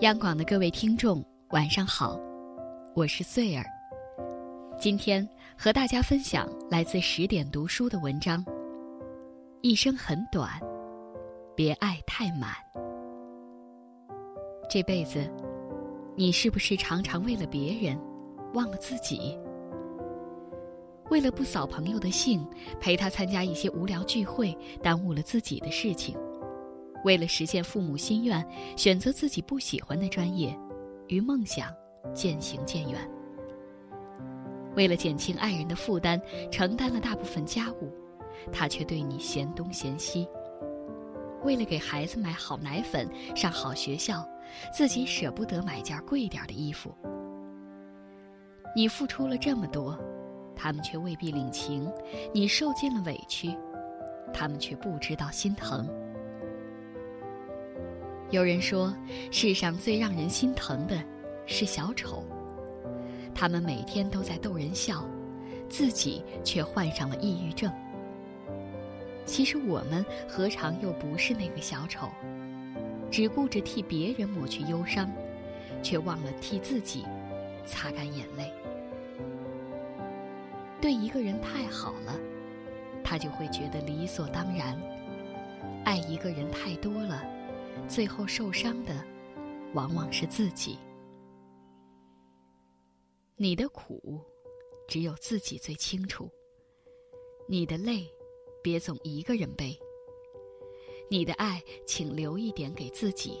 央广的各位听众，晚上好，我是穗儿。今天和大家分享来自十点读书的文章。一生很短，别爱太满。这辈子，你是不是常常为了别人，忘了自己？为了不扫朋友的兴，陪他参加一些无聊聚会，耽误了自己的事情。为了实现父母心愿，选择自己不喜欢的专业，与梦想渐行渐远。为了减轻爱人的负担，承担了大部分家务，他却对你嫌东嫌西。为了给孩子买好奶粉、上好学校，自己舍不得买件贵点的衣服。你付出了这么多，他们却未必领情；你受尽了委屈，他们却不知道心疼。有人说，世上最让人心疼的是小丑。他们每天都在逗人笑，自己却患上了抑郁症。其实我们何尝又不是那个小丑？只顾着替别人抹去忧伤，却忘了替自己擦干眼泪。对一个人太好了，他就会觉得理所当然；爱一个人太多了。最后受伤的，往往是自己。你的苦，只有自己最清楚；你的泪，别总一个人背；你的爱，请留一点给自己。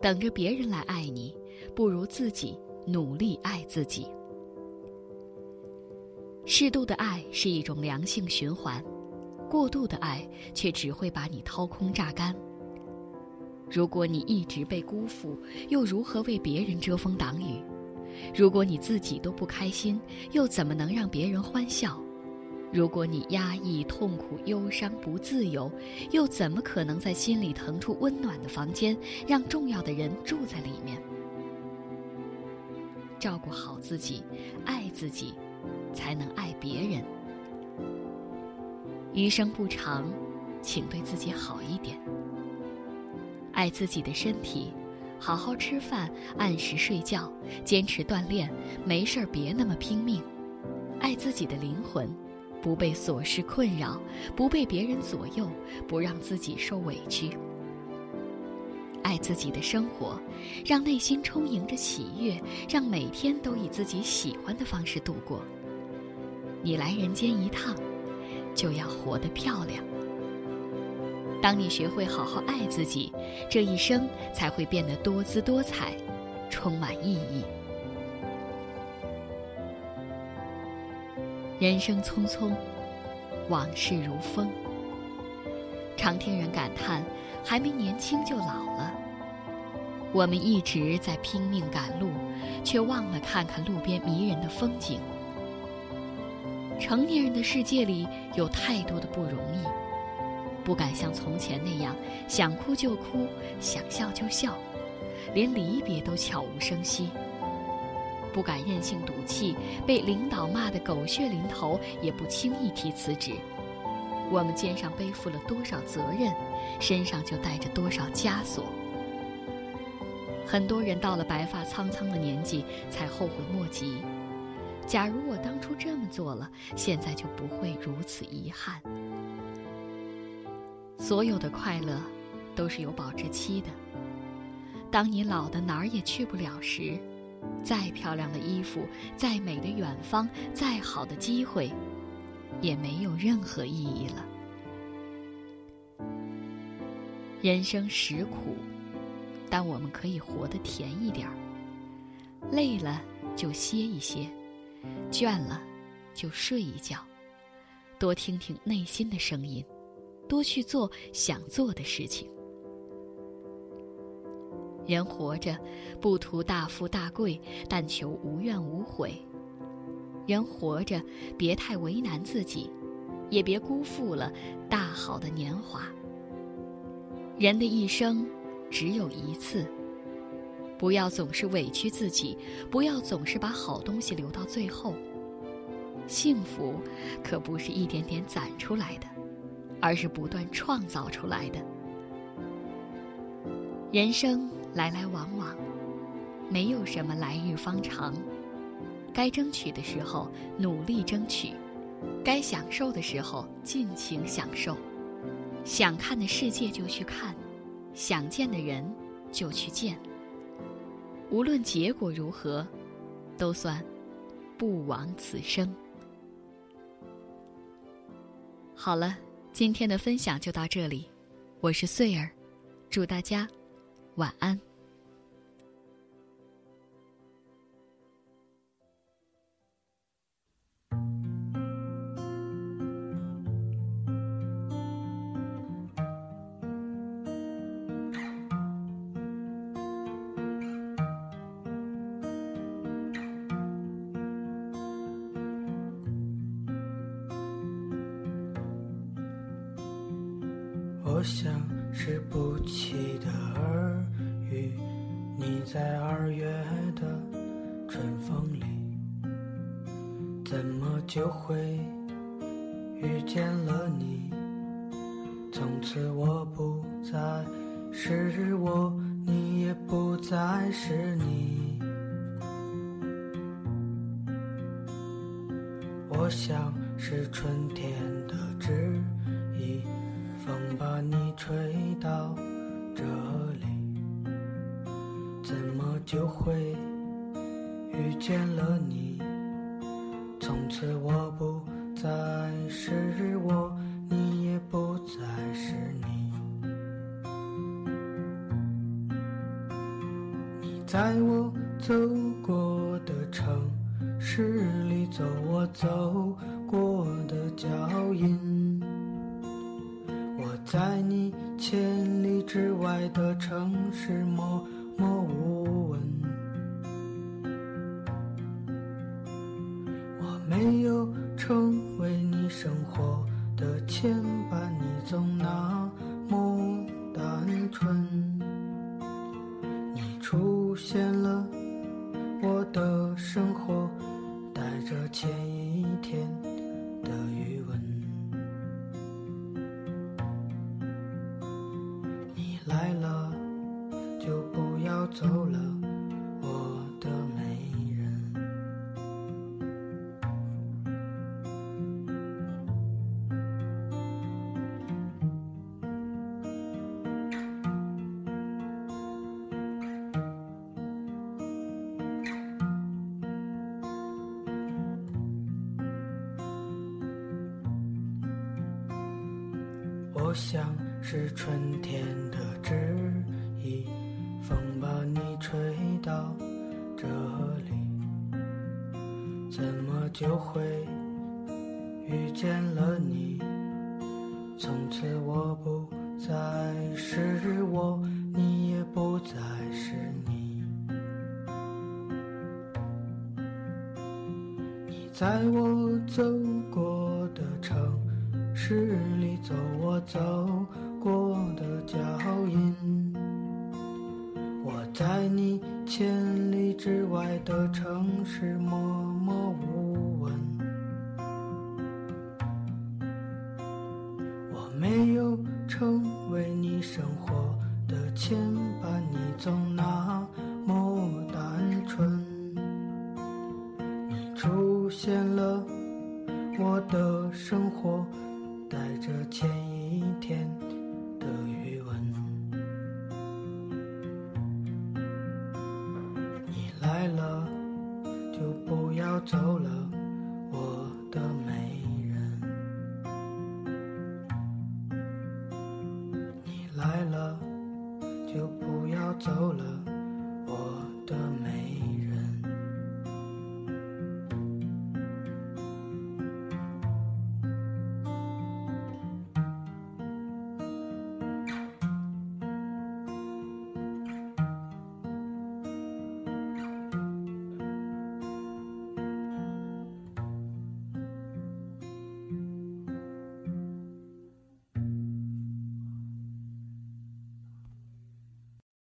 等着别人来爱你，不如自己努力爱自己。适度的爱是一种良性循环，过度的爱却只会把你掏空榨干。如果你一直被辜负，又如何为别人遮风挡雨？如果你自己都不开心，又怎么能让别人欢笑？如果你压抑、痛苦、忧伤、不自由，又怎么可能在心里腾出温暖的房间，让重要的人住在里面？照顾好自己，爱自己，才能爱别人。余生不长，请对自己好一点。爱自己的身体，好好吃饭，按时睡觉，坚持锻炼，没事儿别那么拼命。爱自己的灵魂，不被琐事困扰，不被别人左右，不让自己受委屈。爱自己的生活，让内心充盈着喜悦，让每天都以自己喜欢的方式度过。你来人间一趟，就要活得漂亮。当你学会好好爱自己，这一生才会变得多姿多彩，充满意义。人生匆匆，往事如风。常听人感叹，还没年轻就老了。我们一直在拼命赶路，却忘了看看路边迷人的风景。成年人的世界里，有太多的不容易。不敢像从前那样想哭就哭，想笑就笑，连离别都悄无声息。不敢任性赌气，被领导骂得狗血淋头，也不轻易提辞职。我们肩上背负了多少责任，身上就带着多少枷锁。很多人到了白发苍苍的年纪才后悔莫及。假如我当初这么做了，现在就不会如此遗憾。所有的快乐，都是有保质期的。当你老的哪儿也去不了时，再漂亮的衣服、再美的远方、再好的机会，也没有任何意义了。人生实苦，但我们可以活得甜一点儿。累了就歇一歇，倦了就睡一觉，多听听内心的声音。多去做想做的事情。人活着，不图大富大贵，但求无怨无悔。人活着，别太为难自己，也别辜负了大好的年华。人的一生只有一次，不要总是委屈自己，不要总是把好东西留到最后。幸福，可不是一点点攒出来的。而是不断创造出来的。人生来来往往，没有什么来日方长。该争取的时候努力争取，该享受的时候尽情享受。想看的世界就去看，想见的人就去见。无论结果如何，都算不枉此生。好了，今天的分享就到这里，我是穗儿，祝大家晚安。我像是不期的耳语，你在二月的春风里，怎么就会遇见了你？从此我不再是我，你也不再是你。我像是春天的枝。风把你吹到这里，怎么就会遇见了你？从此我不再是我，你也不再是你。你在我走过的城市里走我走过的脚印。在你千里之外的城市，默默无闻。我没有成为你生活的牵绊，你总那么单纯。你出现了我的生活，带着前一天的余温。走了，我的美人。我想。是春天的旨意，风把你吹到这里，怎么就会遇见了你？从此我不再是我，你也不再是你。你在我走过的城市里走，我走。过的脚印，在你千里之外的城市默默无闻。我没有成为你生活的牵绊，你总那么单纯。你出现了我的生活，带着前一天。走了，我的美人。你来了就不要走了，我的美。